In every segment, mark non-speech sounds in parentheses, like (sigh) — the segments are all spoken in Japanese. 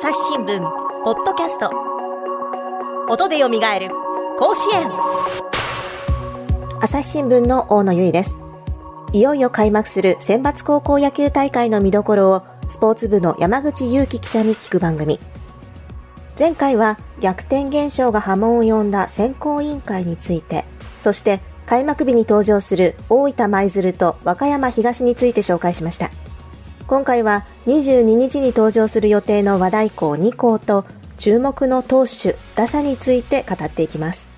朝日新聞ポッドキャスト。音でよみがえる甲子園。朝日新聞の大野由依です。いよいよ開幕する選抜高校野球大会の見どころをスポーツ部の山口祐希記者に聞く番組。前回は逆転現象が波紋を呼んだ選考委員会についてそして開幕日に登場する大分舞鶴と和歌山東について紹介しました。今回は22日に登場する予定の和太鼓2校と注目の投手、打者について語っていきます。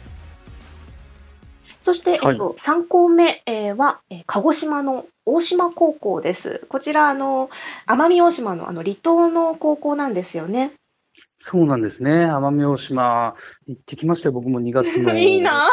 そして、はい、えっと、3校目、えー、は、えー、鹿児島の大島高校です。こちら、あの、奄美大島のあの離島の高校なんですよね。そうなんですね。奄美大島行ってきましたよ、僕も2月の。(laughs) いいな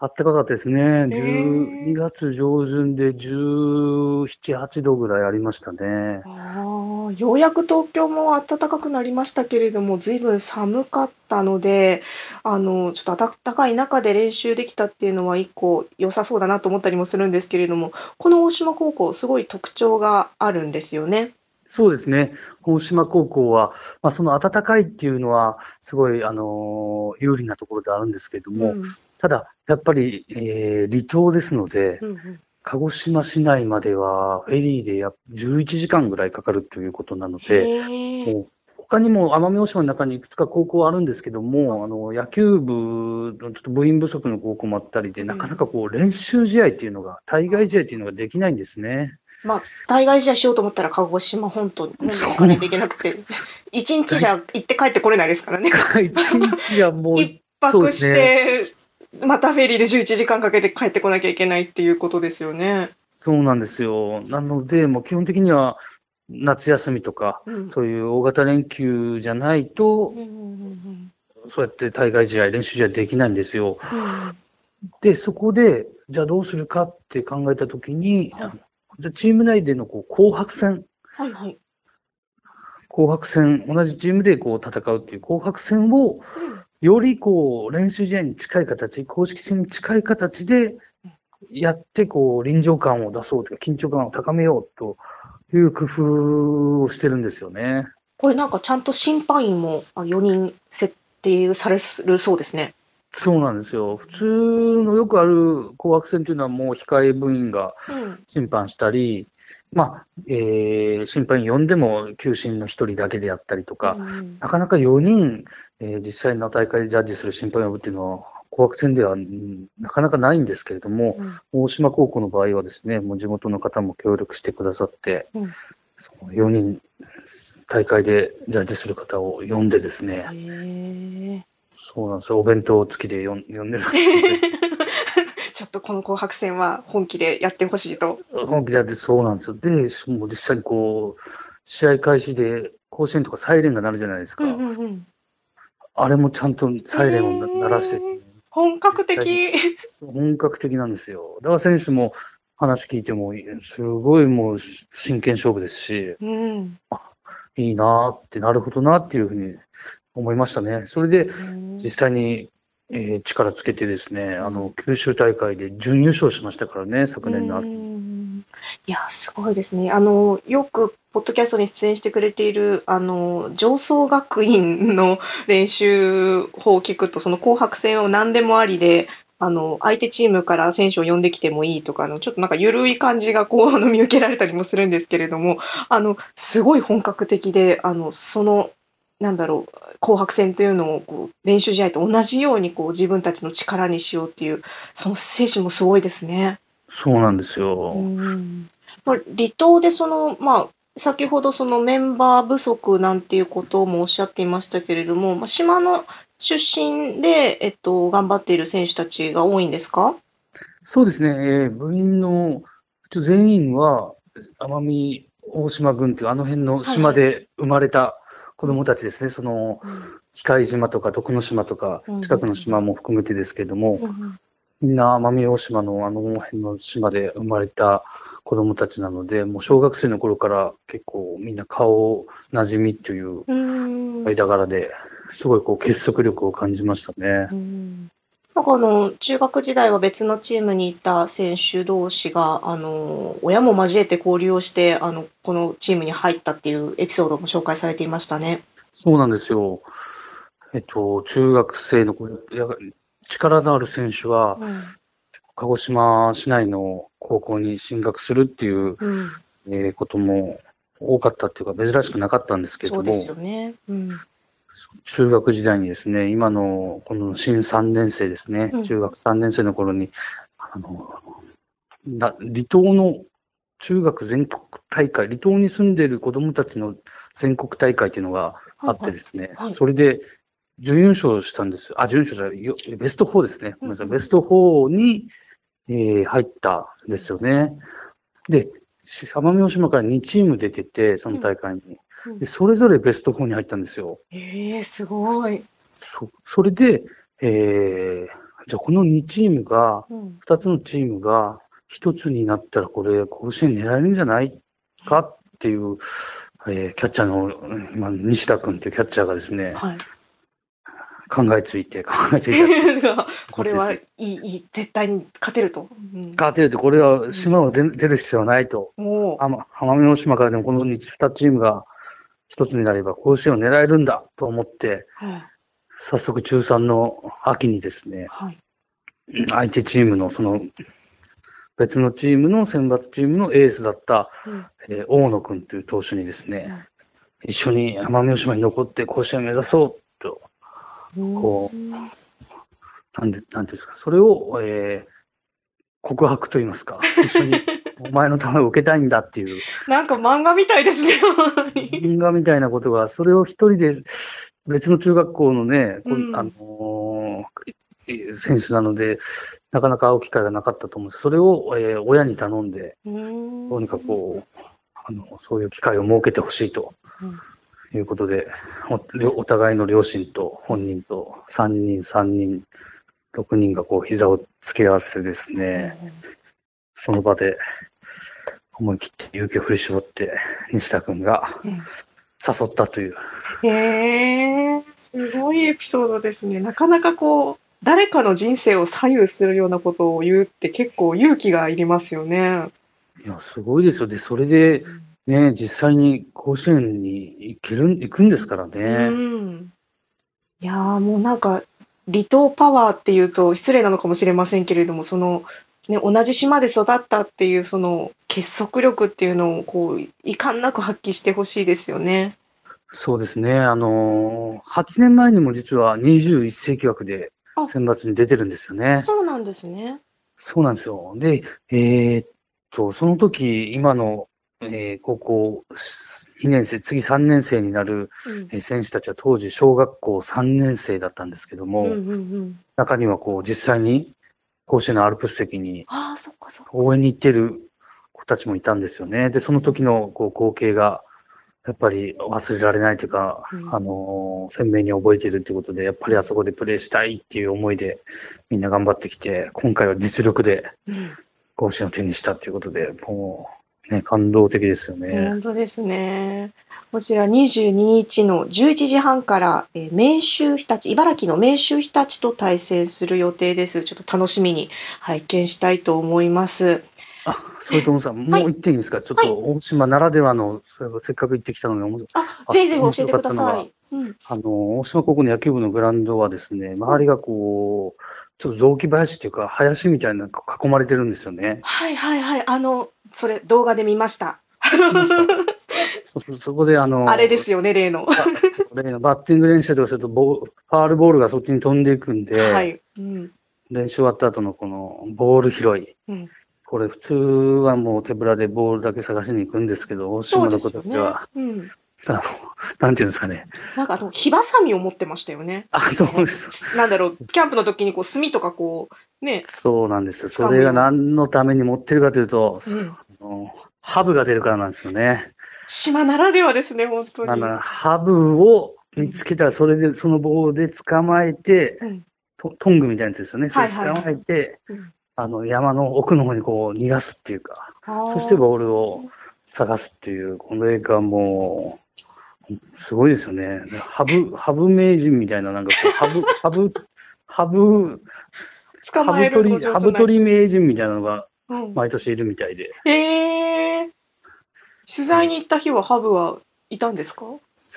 あったかかったですね。12月上旬で17、8度ぐらいありましたね。ああ、ようやく東京も暖かくなりましたけれども、ずいぶん寒かったので、あの、ちょっと暖かい中で練習できたっていうのは一個良さそうだなと思ったりもするんですけれども、この大島高校すごい特徴があるんですよね。そうですね。大島高校は、まあ、その暖かいっていうのは、すごい、あの有利なところであるんですけれども、うん、ただ、やっぱり、えー、離島ですので、うんうん、鹿児島市内までは、フェリーでや11時間ぐらいかかるということなので、他にも奄美大島の中にいくつか高校あるんですけども、あの、野球部のちょっと部員不足の高校もあったりで、なかなかこう練習試合っていうのが、対外試合っていうのができないんですね。まあ、対外試合しようと思ったら鹿児島本島に行かないといけなくて、(laughs) 一日じゃ行って帰ってこれないですからね。一日じゃもう。(laughs) 一泊して、またフェリーで11時間かけて帰ってこなきゃいけないっていうことですよね。そうなんですよ。なので、もう基本的には夏休みとか、うん、そういう大型連休じゃないと、そうやって対外試合、練習試合できないんですよ。うん、で、そこで、じゃあどうするかって考えたときに、はいじゃチーム内でのこう紅白戦。はいはい。紅白戦、同じチームでこう戦うっていう紅白戦を、よりこう練習試合に近い形、公式戦に近い形でやって、こう臨場感を出そうというか、緊張感を高めようという工夫をしてるんですよね。これなんかちゃんと審判員も4人設定されるそうですね。そうなんですよ。普通のよくある紅白戦というのはもう控え部員が審判したり、うん、まあ、えー、審判員呼んでも球審の一人だけでやったりとか、うん、なかなか4人、えー、実際の大会でジャッジする審判を呼ぶっていうのは、紅白戦では、なかなかないんですけれども、うん、大島高校の場合はですね、もう地元の方も協力してくださって、うん、その4人、大会でジャッジする方を呼んでですね、そうなんですよ。お弁当付きで呼ん呼んでるんです (laughs) ちょっとこの紅白戦は本気でやってほしいと。本気でやって、そうなんですよ。で、もう実際にこう、試合開始で甲子園とかサイレンが鳴るじゃないですか。うんうんうん、あれもちゃんとサイレンを鳴らしてですね。本格的。本格的なんですよ。だから選手も話聞いても、すごいもう真剣勝負ですし、うん、あいいなってなるほどなっていうふうに思いましたね。それで、実際に、えー、力つけてですね、あの、九州大会で準優勝しましたからね、昨年の。いや、すごいですね。あの、よく、ポッドキャストに出演してくれている、あの、上層学院の練習法を聞くと、その紅白戦を何でもありで、あの、相手チームから選手を呼んできてもいいとか、あの、ちょっとなんか緩い感じがこう、あの、見受けられたりもするんですけれども、あの、すごい本格的で、あの、その、なんだろう、紅白戦というのをこう練習試合と同じようにこう自分たちの力にしようっていうその精神もすごいですね。そうなんですよ。離島でそのまあ先ほどそのメンバー不足なんていうこともおっしゃっていましたけれども、まあ、島の出身で、えっと、頑張っている選手たちが多いんですか？そうですね、えー、部員の全員は奄美大島郡っていうあの辺の島で生まれた子供たちですね、その、機械島とか徳之島とか、近くの島も含めてですけれども、みんな奄美大島のあの辺の島で生まれた子供たちなので、もう小学生の頃から結構みんな顔馴染みという間柄で、すごいこう結束力を感じましたね。なんかあの、中学時代は別のチームにいた選手同士が、あの、親も交えて交流をして、あの、このチームに入ったっていうエピソードも紹介されていましたね。そうなんですよ。えっと、中学生の力のある選手は、うん、鹿児島市内の高校に進学するっていう、うん、えー、ことも多かったっていうか、珍しくなかったんですけども、そうですよね。うん中学時代にですね、今のこの新3年生ですね、うん、中学3年生の頃に、あの、な離島の中学全国大会、離島に住んでいる子供たちの全国大会っていうのがあってですね、はい。はいはい、それで準優勝したんです。あ、準優勝じゃない、ベスト4ですね。ごめんなさい、ベスト4に、えー、入ったんですよね。で、奄美大島から2チーム出てて、その大会に。でそれぞれベスト4に入ったんですよ。ええー、すごい。そ、それで、えー、じゃあこの2チームが、うん、2つのチームが1つになったらこれ甲子園狙えるんじゃないかっていう、えー、キャッチャーの、今、西田君っていうキャッチャーがですね、はい、考えついて、考えついて。(laughs) これはいい、いい、絶対に勝てると。うん、勝てると、これは島を出,、る必要はないと。奄美大島からでもこの 2, 2チームが一つになれば甲子園を狙えるんだと思って、はい、早速中3の秋にですね、はい、相手チームのその別のチームの選抜チームのエースだった、うん、えー、大野君という投手にですね、うん、一緒に奄美大島に残って甲子園を目指そうと、こう、なんで、なんていうんですか、それを、えー、告白と言いますか、一緒に (laughs) お前のためを受けたいんだっていう。なんか漫画みたいですね、漫画みたいなことが、それを一人で別の中学校のね、うん、あのー、選手なので、なかなか会う機会がなかったと思うんです。それを、えー、親に頼んで、どうにかこう、あの、そういう機会を設けてほしいと。いうことでお、お互いの両親と本人と3人、3人、6人がこう膝を突き合わせてですね、その場で思い切って勇気を振り絞って、西田君が誘ったという。へえ、すごいエピソードですね。なかなかこう、誰かの人生を左右するようなことを言うって結構勇気がいりますよね。いや、すごいですよ。で、それで、ね、実際に甲子園に行ける、行くんですからね。うん。いやもうなんか、離島パワーっていうと失礼なのかもしれませんけれども、その、ね、同じ島で育ったっていうその結束力っていうのをこう遺憾なく発揮してほしいですよね。そうですね。あのー、8年前にも実は21世紀枠で選抜に出てるんですよね。そうなんですね。そうなんですよ。で、えー、っと、その時、今の、えー、高校2年生、次3年生になる、うん、選手たちは当時小学校3年生だったんですけども、うんうんうん、中にはこう実際に甲子園のアルプス席に応援に行ってる子たちもいたんですよね。で、その時のこう光景が、やっぱり忘れられないというか、うん、あのー、鮮明に覚えているということで、やっぱりあそこでプレーしたいっていう思いでみんな頑張ってきて、今回は実力で甲子園を手にしたっていうことで、もうね、感動的ですよね。本当ですね。こちら22日の11時半から、えー、明秀日立、茨城の明秀日立と対戦する予定です。ちょっと楽しみに拝見したいと思います。あ、それともさん、もう言っていいんですか、はい、ちょっと大島ならではの、それせっかく行ってきたのに、あ、ぜひぜひ教えてください。うん、あの、大島高校の野球部のグラウンドはですね、周りがこう、ちょっと雑木林っていうか、林みたいな囲まれてるんですよね。はいはいはい。あの、それ動画で見ました。(laughs) そそこであの、あれですよね、例の。例のバッティング練習とかするとボ、ファールボールがそっちに飛んでいくんで、はいうん、練習終わった後のこのボール拾い。うん、これ普通はもう手ぶらでボールだけ探しに行くんですけど、大島の子たちは、ねうん、あの、なんていうんですかね。なんかあの、火ばさみを持ってましたよね。あ、そうです。なんだろう、キャンプの時にこう、炭とかこう、ね。そうなんですよ。それが何のために持ってるかというと、うん、ハブが出るからなんですよね。島ならではですね、本当に。ハブを見つけたら、それで、その棒で捕まえて、うん、トトングみたいなやつですよね。それ捕まえて、あの、山の奥の方にこう逃がすっていうか、そしてボールを探すっていう、これがもう、すごいですよね。ハブ、ハブ名人みたいな、なんかこう、ハブ、(laughs) ハブハブ、捕まえるのハブ取り名人みたいなのが毎年いるみたいで。うん、えー、取材に行った日はハブはいたんですか？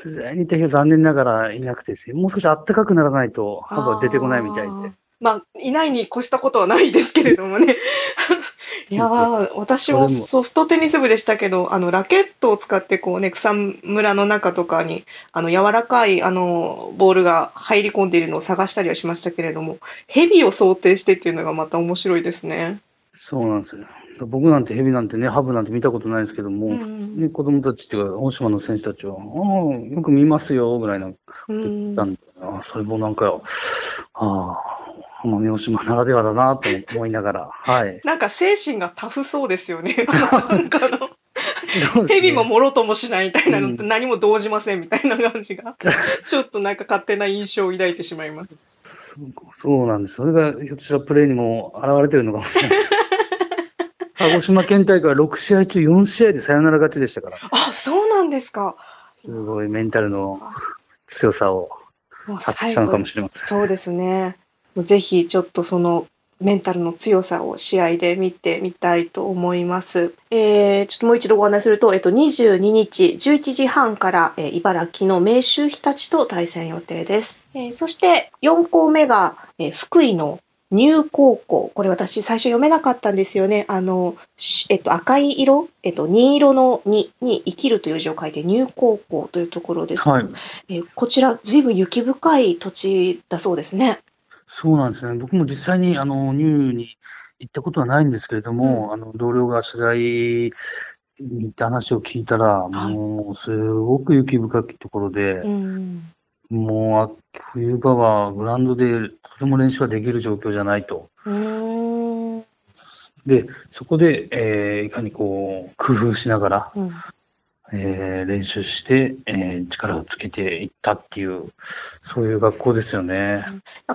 取材に行った日は残念ながらいなくてですね、もう少し暖かくならないとハブは出てこないみたいで。まあ、いないに越したことはないですけれどもね。(laughs) いや私もソフトテニス部でしたけど、あの、ラケットを使ってこうね、草むらの中とかに、あの、柔らかい、あの、ボールが入り込んでいるのを探したりはしましたけれども、蛇を想定してっていうのがまた面白いですね。そうなんですよ。僕なんて蛇なんてね、ハブなんて見たことないですけども、うん、ね、子供たちっていうか、大島の選手たちは、ああ、よく見ますよ、ぐらいな言ったんで、うん、あそれもなんか、ああ、奄美大島ならではだなと思いながら、(laughs) はい。なんか精神がタフそうですよね。(laughs) なんかの、蛇ももろともしないみたいなのって、何も動じませんみたいな感じが、(laughs) ちょっとなんか勝手な印象を抱いてしまいます。そうなんです。それがひょっとしたらプレーにも現れてるのかもしれないです。鹿児島県大会は6試合中4試合でサヨナラ勝ちでしたから。あ、そうなんですか。すごいメンタルの強さを発揮したのかもしれません。そうですね。ぜひちょっとそのメンタルの強さを試合で見てみたいと思います。えー、ちょっともう一度ご案内すると、えっと、22日11時半から、えー、茨城の明秀日立と対戦予定です。えー、そして4校目が、えー、福井の入高校。これ私最初読めなかったんですよね。あの、えっと、赤い色、えっと、二色のにに生きるという字を書いて入高校というところです。はい。えー、こちら、随分雪深い土地だそうですね。そうなんですね。僕も実際に、あの、ニューに行ったことはないんですけれども、うん、あの、同僚が取材に行った話を聞いたら、もう、すごく雪深いところで、うん、もう、冬場はグラウンドでとても練習ができる状況じゃないと。で、そこで、えー、いかにこう、工夫しながら、うんえー、練習して、えー、力をつけていったっていう、そういう学校ですよね。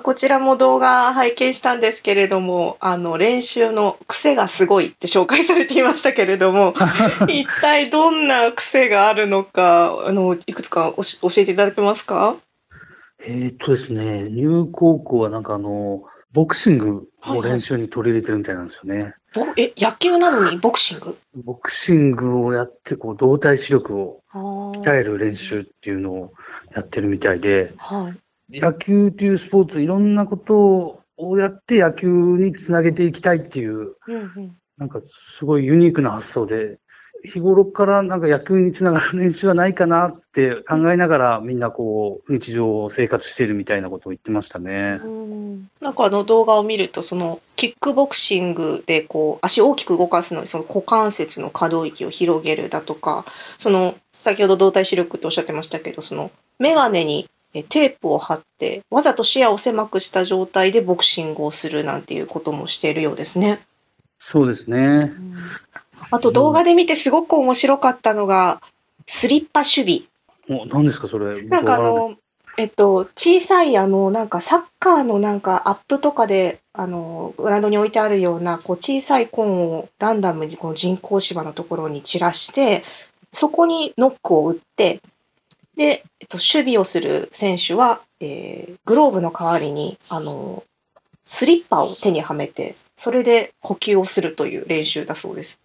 こちらも動画拝見したんですけれども、あの、練習の癖がすごいって紹介されていましたけれども、(laughs) 一体どんな癖があるのか、あの、いくつか教えていただけますか？えー、っとですね、入高校はなんかあの、ボクシングを練習に取り入れてるみたいなんですよね。はいはい、え、野球なのにボクシング？ボクシングをやって、こう、動体視力を鍛える練習っていうのをやってるみたいで、はい、野球っていうスポーツ、いろんなことをやって野球につなげていきたいっていう、うんうん、なんかすごいユニークな発想で、日頃からなんか野球につながる練習はないかなって考えながらみんなこう日常生活してるみたいなことを言ってましたね。うんなんかあの動画を見るとそのキックボクシングでこう足を大きく動かすのにその股関節の可動域を広げるだとかその先ほど動体視力っておっしゃってましたけどその眼鏡にテープを貼ってわざと視野を狭くした状態でボクシングをするなんていうこともしているようですね。そうですね。あと動画で見てすごく面白かったのが、スリッパ守備。お、何ですかそれ。なんかあの、えっと、小さいあの、なんかサッカーのなんかアップとかで、あの、グラウンドに置いてあるような、こう小さいコーンをランダムにこの人工芝のところに散らして、そこにノックを打って、で、えっと、守備をする選手は、えー、グローブの代わりに、あの、スリッパを手にはめて、それで補給をするという練習だそうです。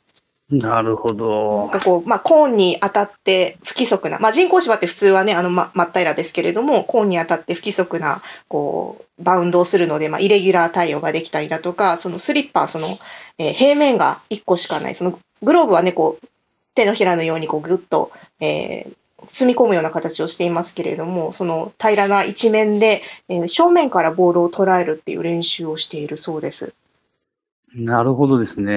なるほど。なんかこう、まあ、コーンに当たって不規則な、まあ、人工芝って普通はね、あの、ま、真っ平らですけれども、コーンに当たって不規則な、こう、バウンドをするので、まあ、イレギュラー対応ができたりだとか、そのスリッパ、その、えー、平面が1個しかない、その、グローブはね、こう、手のひらのようにこう、ぐっと、えー、包み込むような形をしていますけれども、その平らな一面で、えー、正面からボールを捉えるっていう練習をしているそうです。なるほどですね。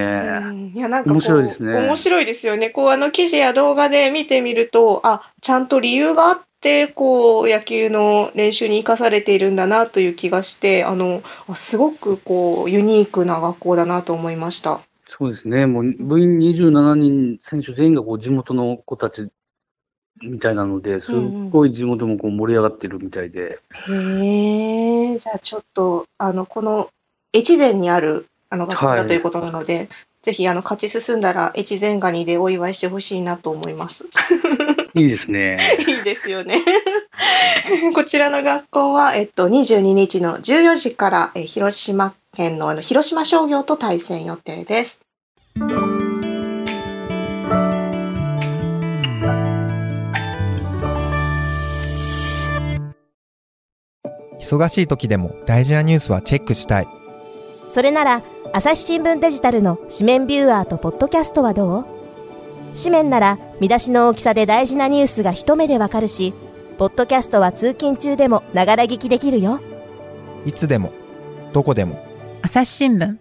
いや、なんか面白いですね。面白いですよね。こう、あの、記事や動画で見てみると、あ、ちゃんと理由があって、こう、野球の練習に生かされているんだなという気がして、あの、すごくこう、ユニークな学校だなと思いました。そうですね。もう、部員27人、選手全員がこう、地元の子たちみたいなので、すっごい地元もこう盛り上がってるみたいで。うん、へえ、じゃあちょっと、あの、この、越前にあるあの学校だということなので、はい、ぜひあの勝ち進んだら越前ガニでお祝いしてほしいなと思います。(laughs) いいですね。いいですよね。(laughs) こちらの学校は、えっと、22日の14時から、え広島県のあの広島商業と対戦予定です。忙しい時でも大事なニュースはチェックしたい。それなら、朝日新聞デジタルの紙面ビューアーとポッドキャストはどう？紙面なら見出しの大きさで大事なニュースが一目でわかるし、ポッドキャストは通勤中でもながら聞きできるよ。いつでも、どこでも。朝日新聞。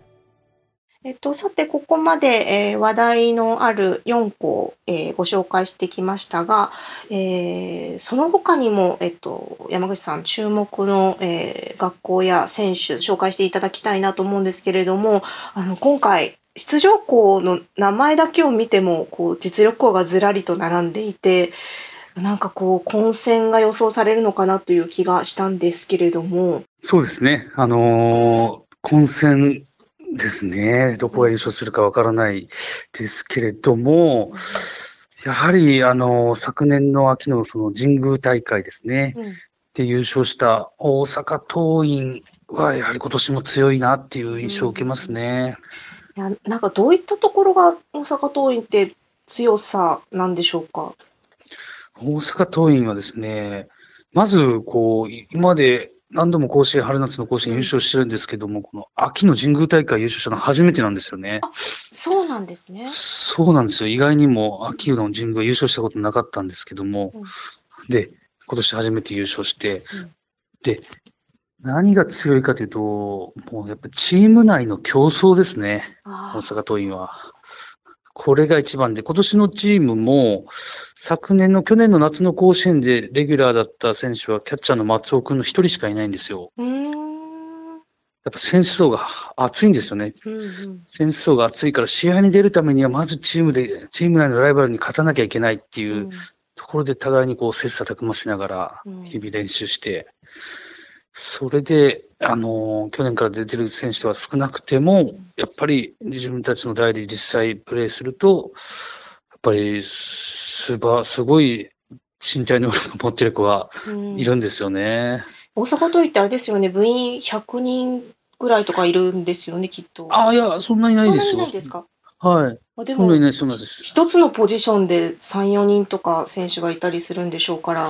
えっと、さて、ここまで、えー、話題のある4校、えー、ご紹介してきましたが、えー、その他にも、えっと、山口さん、注目の、え学校や選手、紹介していただきたいなと思うんですけれども、あの、今回、出場校の名前だけを見ても、こう、実力校がずらりと並んでいて、なんかこう、混戦が予想されるのかなという気がしたんですけれども。そうですね。あの混戦ですね。どこが優勝するかわからないですけれども、やはり、あの、昨年の秋のその神宮大会ですね。うん、で優勝した大阪桐蔭は、やはり今年も強いなっていう印象を受けますね。うん、いや、なんかどういったところが大阪桐蔭って強さなんでしょうか？大阪桐蔭はですね、まず、こう、今まで何度も甲子園、春夏の甲子園優勝してるんですけども、この秋の神宮大会優勝したのは初めてなんですよね。そうなんですね。そうなんですよ。意外にも秋の神宮優勝したことなかったんですけども、うん、で、今年初めて優勝して、うん、で、何が強いかというと、もうやっぱチーム内の競争ですね。大阪桐蔭は。これが一番で、今年のチームも、昨年の、去年の夏の甲子園でレギュラーだった選手は、キャッチャーの松尾くんの一人しかいないんですよ。やっぱ選手層が熱いんですよね。うんうん、選手層が熱いから、試合に出るためには、まずチームで、チーム内のライバルに勝たなきゃいけないっていうところで、互いにこう、切磋琢磨しながら、日々練習して、それで、あの、去年から出てる選手は少なくても、やっぱり自分たちの代で実際プレーすると、やっぱりすば、すごい身体能力を持ってる子はいるんですよね。うん、大阪桐蔭ってあれですよね、部員100人ぐらいとかいるんですよね、きっと。ああ、いや、そんなにないですよ。そんなにないですか？はい。あでも、一つのポジションで3、4人とか選手がいたりするんでしょうから。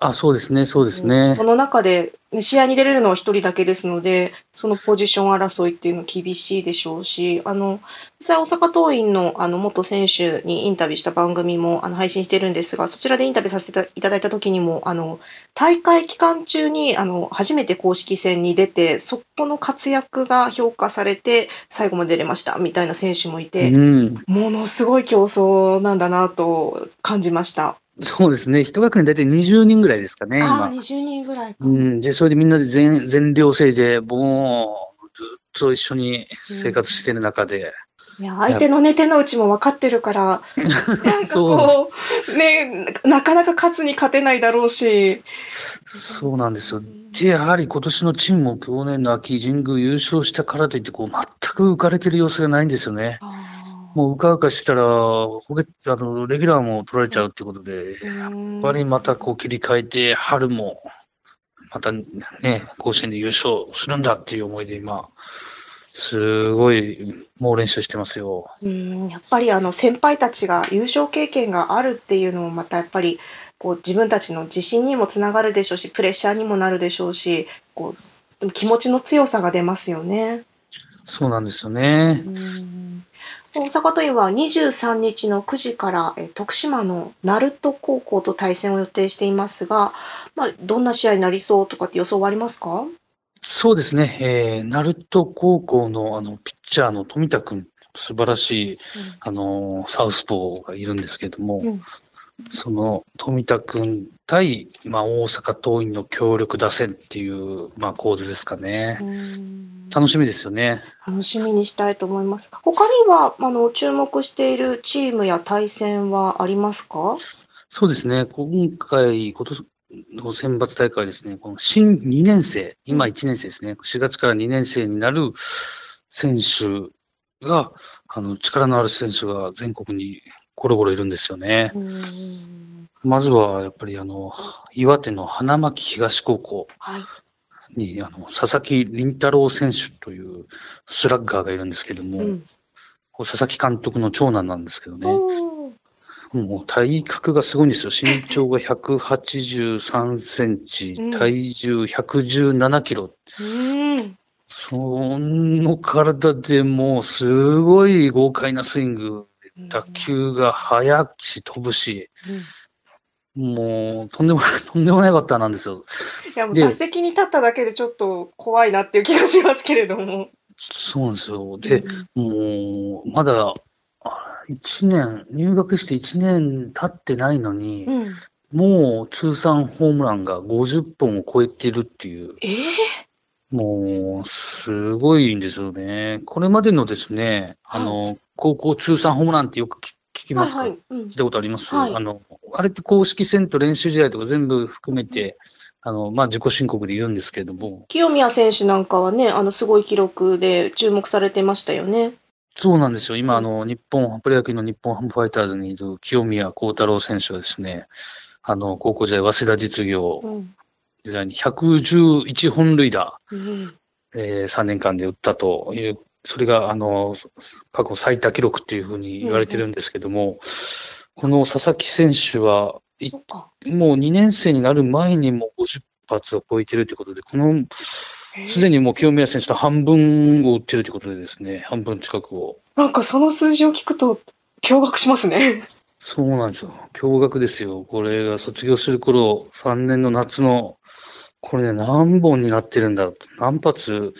あ、そうですね、そうですね。その中で、試合に出れるのは一人だけですので、そのポジション争いっていうの厳しいでしょうし、あの、実際大阪桐蔭のあの元選手にインタビューした番組もあの配信してるんですが、そちらでインタビューさせていただいた時にも、あの、大会期間中にあの初めて公式戦に出て、そこの活躍が評価されて、最後まで出れましたみたいな選手もいて、うん、ものすごい競争なんだなと感じました。そうですね。一学年大体20人ぐらいですかね、今。あ20人ぐらいか。うん。で、それでみんなで全、全寮制で、もう、ずっと一緒に生活してる中で。うん、いや、相手のね、手の内も分かってるから、(laughs) なんかこう、ね、なかなか勝つに勝てないだろうし。そうなんですよ。で、やはり今年のチームも去年の秋、神宮優勝したからといって、こう、全く浮かれてる様子がないんですよね。あもううかうかしたら、ほげ、あの、レギュラーも取られちゃうってことで、やっぱりまたこう切り替えて、春も、またね、甲子園で優勝するんだっていう思いで今、すごい猛練習してますよ。うんやっぱりあの先輩たちが優勝経験があるっていうのもまたやっぱりこう自分たちの自信にもつながるでしょうしプレッシャーにもなるでしょうしこう気持ちの強さが出ますよね。そうなんですよね。うん大阪桐蔭は23日の9時から、え徳島の鳴門高校と対戦を予定していますが、まあ、どんな試合になりそうとかって予想はありますか？そうですね、えー、鳴門高校のあのピッチャーの富田君、素晴らしい、うん、あのサウスポーがいるんですけれども、うん、その富田君対、まあ、大阪桐蔭の協力打線っていう、まあ、構図ですかね。楽しみですよね。楽しみにしたいと思います。他にはあの注目しているチームや対戦はありますか？そうですね。今回、今年の選抜大会ですね、この新2年生、今1年生ですね、4月から2年生になる選手が、あの、力のある選手が全国にゴロゴロいるんですよね。まずは、やっぱりあの、岩手の花巻東高校に、はい、あの、佐々木麟太郎選手というスラッガーがいるんですけども、うん、佐々木監督の長男なんですけどね、もう体格がすごいんですよ。身長が183センチ、体重117キロ。うん、その体でもうすごい豪快なスイング、打球が速くし飛ぶし、うん、もうとん。でもない、とん。でもないかったなん。ですよ。いやもう打席に立っただけでちょっと怖いなっていう気がしますけれども。そうなん。ですよ。で、うん、もう、まだ1年、入学して1年経ってないのに、うん、もう通算ホームランが50本を超えてるっていう。えー、もう、すごいんですよね。これまでのですね、はい、あの、高校通算ホームランってよく聞きますか、はいはい。うん、聞いたことあります、はい、あの、あれって公式戦と練習試合とか全部含めて、あの、まあ、自己申告で言うんですけれども。清宮選手なんかはね、あの、すごい記録で注目されてましたよね。そうなんですよ。今、あの、日本、プロ野球の日本ハムファイターズにいる清宮幸太郎選手はですね、あの、高校時代、早稲田実業時代に111本塁打、うん、えー、3年間で打ったという、それが、あの、過去最多記録っていうふうに言われてるんですけども、うん、この佐々木選手は、もう2年生になる前にも50発を超えてるということで、このすでにもう清宮選手と半分を打ってるということでですね、半分近くを。なんかその数字を聞くと驚愕しますね。そうなんですよ。驚愕ですよ。これが卒業する頃、3年の夏の、これね、何本になってるんだろう何発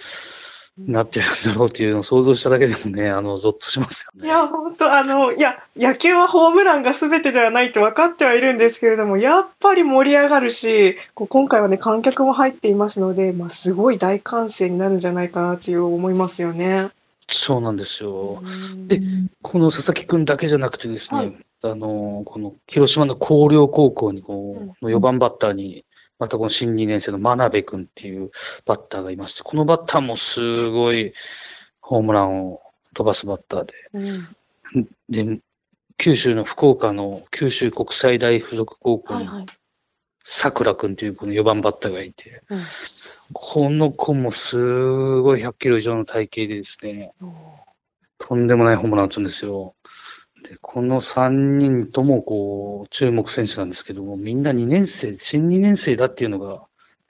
なってるんだろうっていうのを想像しただけでもね、あの、ゾッとしますよね。いや、本当あの、いや、野球はホームランが全てではないって分かってはいるんですけれども、やっぱり盛り上がるし、こう今回はね、観客も入っていますので、まあ、すごい大歓声になるんじゃないかなっていう思いますよね。そうなんですよ。で、この佐々木くんだけじゃなくてですね、はい、あの、この広島の広陵高校にこう、の4番バッターに、またこの新2年生の真鍋くんっていうバッターがいまして、このバッターもすごいホームランを飛ばすバッターで、うん、で、九州の福岡の九州国際大附属高校に、桜くんっていうこの4番バッターがいて、うん、この子もすごい100キロ以上の体型でですね、とんでもないホームラン打つんですよ。で、この3人ともこう、注目選手なんですけども、みんな2年生、新2年生だっていうのが、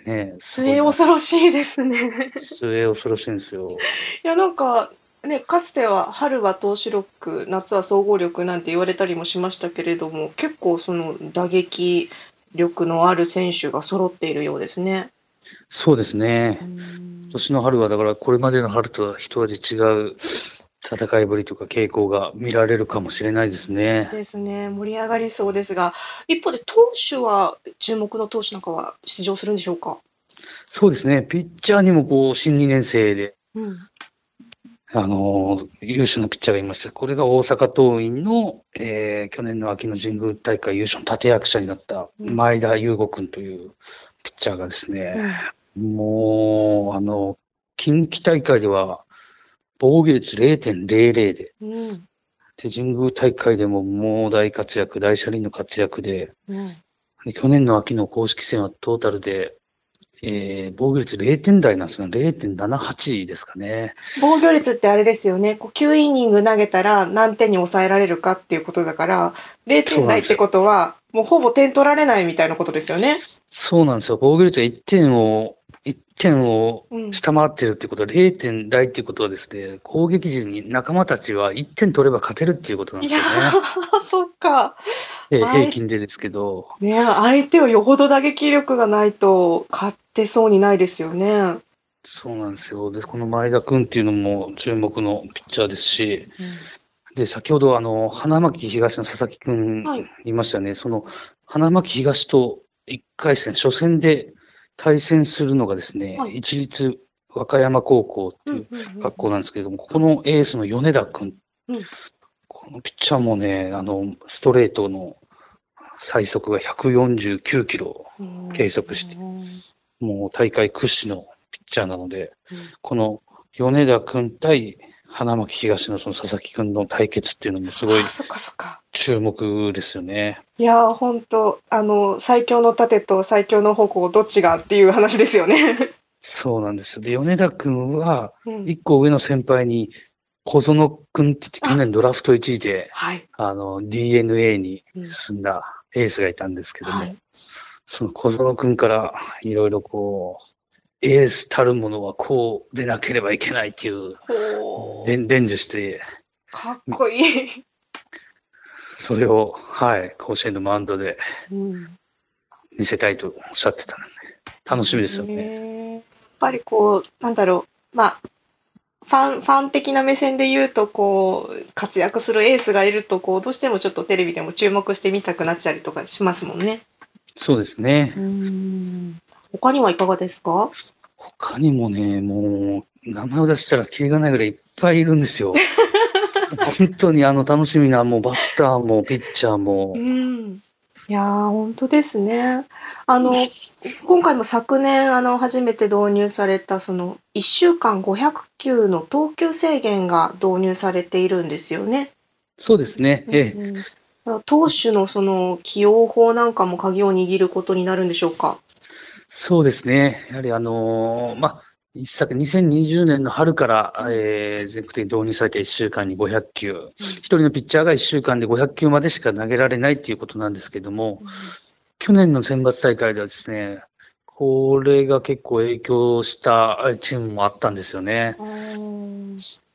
ね、末恐ろしいですね。末恐ろしいんですよ。(laughs) いや、なんか、ね、かつては春は投手力、夏は総合力なんて言われたりもしましたけれども、結構その打撃力のある選手が揃っているようですね。そうですね。今年の春はだからこれまでの春とは一味違う戦いぶりとか傾向が見られるかもしれないですね。ですね。盛り上がりそうですが、一方で投手は、注目の投手なんかは出場するんでしょうか？そうですね。ピッチャーにもこう、新2年生で、うん、あの、優秀なピッチャーがいまして、これが大阪桐蔭の、えー、去年の秋の神宮大会優勝の立役者になった前田優吾君というピッチャーがですね、うん、もう、あの、近畿大会では、防御率0.00で、うん、で、神宮大会でももう大活躍、大車輪の活躍で、うん、で去年の秋の公式戦はトータルで、えー、防御率0点台なんですよ。0.78ですかね。防御率ってあれですよね。こう9イニング投げたら何点に抑えられるかっていうことだから、0点台ってことは、もうほぼ点取られないみたいなことですよね。そうなんですよ。防御率は1点を1点を下回ってるってことは、0点台っていうことはですね、攻撃時に仲間たちは1点取れば勝てるっていうことなんですよね。そっか。平均でですけど。ね相手はよほど打撃力がないと勝ってそうにないですよね。そうなんですよ。で、この前田君っていうのも注目のピッチャーですし、うん、で、先ほどあの、花巻東の佐々木君いましたね。はい、その、花巻東と1回戦、初戦で対戦するのがですね、はい、一律和歌山高校っていう学校なんですけれども、ここのエースの米田君、うん、このピッチャーもね、あの、ストレートの最速が149キロを計測して、もう大会屈指のピッチャーなので、うん、この米田君対花巻東のその佐々木くんの対決っていうのもすごい注目ですよね。いや本当あの最強の盾と最強の矛どっちがっていう話ですよね。そうなんですで、米田くんは、一個上の先輩に、小園くんって去年ドラフト1位で、はい、あの、DNA に進んだエースがいたんですけども、はい、その小園くんからいろいろこう、エースたるものはこうでなければいけないっていう、伝授して、かっこいい。それを、はい、甲子園のマウンドで見せたいとおっしゃってたので、楽しみですよね。やっぱりこう、なんだろう、まあ、ファン、ファン的な目線で言うと、こう、活躍するエースがいると、こう、どうしてもちょっとテレビでも注目してみたくなっちゃうとかしますもんね。そうですね。他にはいかがですか？他にもね、もう、名前を出したら気がないぐらいいっぱいいるんですよ。(laughs) 本当にあの楽しみな、もうバッターもピッチャーも。うん。いやー、本当ですね。あの、今回も昨年、あの、初めて導入された、その、1週間500球の投球制限が導入されているんですよね。そうですね。ええ。投手のその起用法なんかも鍵を握ることになるんでしょうか？そうですね。やはりあのー、まあ、一昨2020年の春から、えー、全国的に導入されて1週間に500球、うん、1人のピッチャーが1週間で500球までしか投げられないっていうことなんですけども、うん、去年の選抜大会ではですね、これが結構影響したチームもあったんですよね。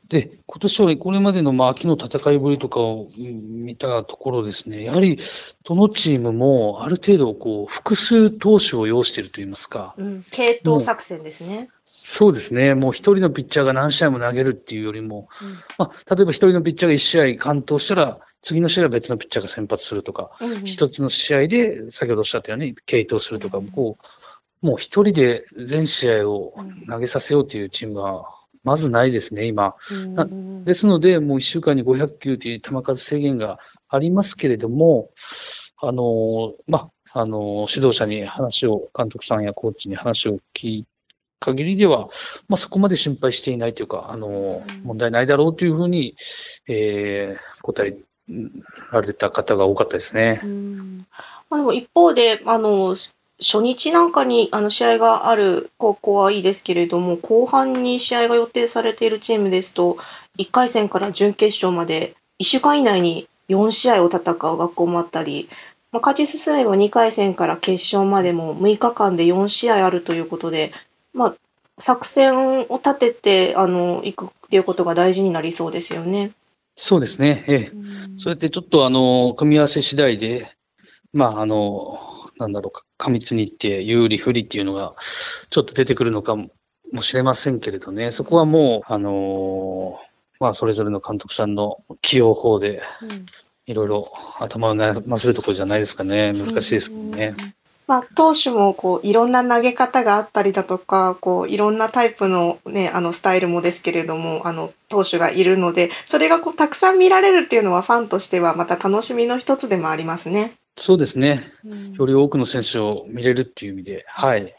で、今年はこれまでのまあ秋の戦いぶりとかを見たところですね、やはりどのチームもある程度こう複数投手を要しているといいますか。うん、系統作戦ですね。そうですね。もう一人のピッチャーが何試合も投げるっていうよりも、うん、まあ、例えば一人のピッチャーが一試合完投したら、次の試合は別のピッチャーが先発するとか、一、うん、つの試合で先ほどおっしゃったように系統するとか、こう、もう一人で全試合を投げさせようというチームがまずないですね、今。ですので、もう1週間に500球という球数制限がありますけれども、あの、まあ、あの、指導者に話を、監督さんやコーチに話を聞い限りでは、まあ、そこまで心配していないというか、あの、問題ないだろうというふうに、えー、答えられた方が多かったですね。まあ、でも一方で、あの、初日なんかにあの試合がある高校はいいですけれども、後半に試合が予定されているチームですと、1回戦から準決勝まで1週間以内に4試合を戦う学校もあったり、まあ、勝ち進めば2回戦から決勝までも6日間で4試合あるということで、まあ、作戦を立ててあの行くっていうことが大事になりそうですよね。そうですね。ええ。そうやってちょっとあの、組み合わせ次第で、まあ、あの、なんだろうか、過密に行って有利不利っていうのがちょっと出てくるのかもしれませんけれどね、そこはもう、あのー、まあ、それぞれの監督さんの起用法で、いろいろ頭を悩ませるところじゃないですかね。難しいですけどね。まあ、投手もこういろんな投げ方があったりだとかこういろんなタイプの,、ね、あのスタイルもですけれどもあの投手がいるのでそれがこうたくさん見られるっていうのはファンとしてはまた楽しみの一つでもありますね。そうですね。より多くの選手を見れるっていう意味で、はい。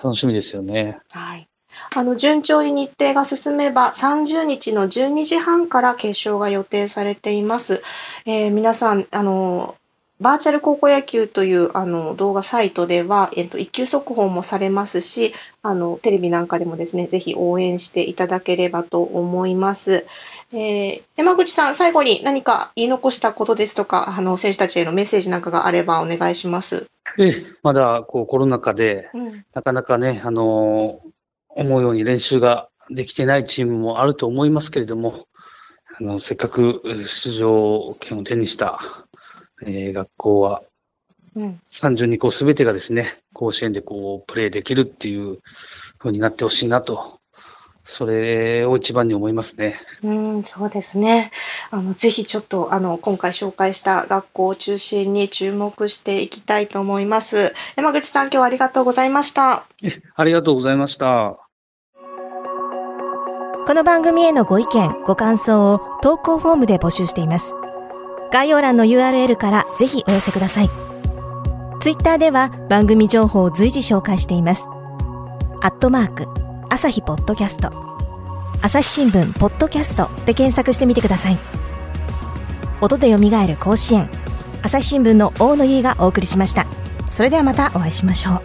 楽しみですよね。はい。あの、順調に日程が進めば、30日の12時半から決勝が予定されています。えー、皆さん、あの、バーチャル高校野球というあの動画サイトでは、えっと、一級速報もされますし、あの、テレビなんかでもですね、ぜひ応援していただければと思います。えー、山口さん、最後に何か言い残したことですとか、あの選手たちへのメッセージなんかがあればお願いします。えまだこうコロナ禍で、うん、なかなかね、あの思うように練習ができてないチームもあると思いますけれども、あのせっかく出場権を手にした、えー、学校は、うん、32校すべてがですね、甲子園でこうプレーできるっていう風になってほしいなとそれを一番に思いますね。うん、そうですね。あの、ぜひちょっと、あの、今回紹介した学校を中心に注目していきたいと思います。山口さん、今日はありがとうございました。ありがとうございました。この番組へのご意見、ご感想を投稿フォームで募集しています。概要欄の URL からぜひお寄せください。ツイッターでは番組情報を随時紹介しています。アットマーク朝日ポッドキャスト。朝日新聞ポッドキャストで検索してみてください。音でよみがえる甲子園。朝日新聞の大野優がお送りしました。それではまたお会いしましょう。